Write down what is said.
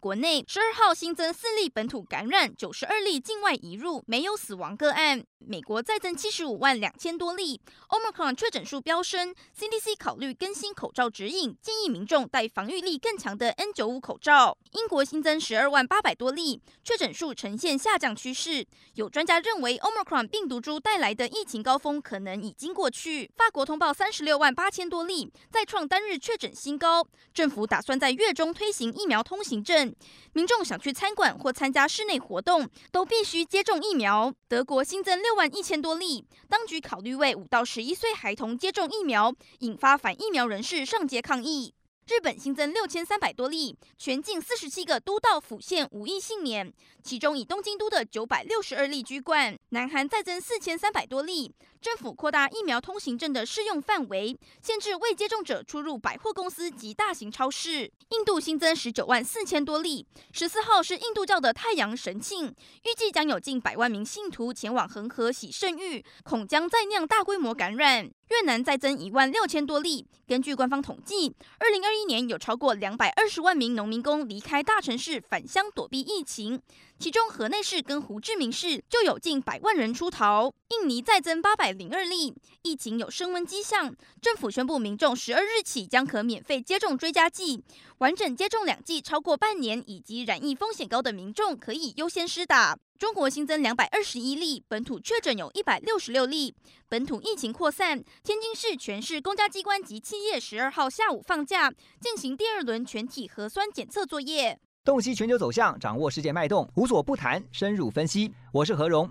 国内十二号新增四例本土感染，九十二例境外移入，没有死亡个案。美国再增七十五万两千多例，Omicron 确诊数飙升，CDC 考虑更新口罩指引，建议民众戴防御力更强的 N95 口罩。英国新增十二万八百多例，确诊数呈现下降趋势。有专家认为，Omicron 病毒株带来的疫情高峰可能已经过去。法国通报三十六万八千多例，再创单日确诊新高。政府打算在月中推行疫苗通行证，民众想去餐馆或参加室内活动，都必须接种疫苗。德国新增六。万一千多例，当局考虑为五到十一岁孩童接种疫苗，引发反疫苗人士上街抗议。日本新增六千三百多例，全境四十七个都道府县无一幸免，其中以东京都的九百六十二例居冠。南韩再增四千三百多例，政府扩大疫苗通行证的适用范围，限制未接种者出入百货公司及大型超市。印度新增十九万四千多例，十四号是印度教的太阳神庆，预计将有近百万名信徒前往恒河洗圣浴，恐将再酿大规模感染。越南再增一万六千多例。根据官方统计，二零二一年有超过两百二十万名农民工离开大城市返乡躲避疫情，其中河内市跟胡志明市就有近百万人出逃。印尼再增八百零二例，疫情有升温迹象。政府宣布，民众十二日起将可免费接种追加剂，完整接种两剂超过半年以及染疫风险高的民众可以优先施打。中国新增两百二十一例，本土确诊有一百六十六例。本土疫情扩散，天津市全市公交机关及企业十二号下午放假，进行第二轮全体核酸检测作业。洞悉全球走向，掌握世界脉动，无所不谈，深入分析。我是何荣。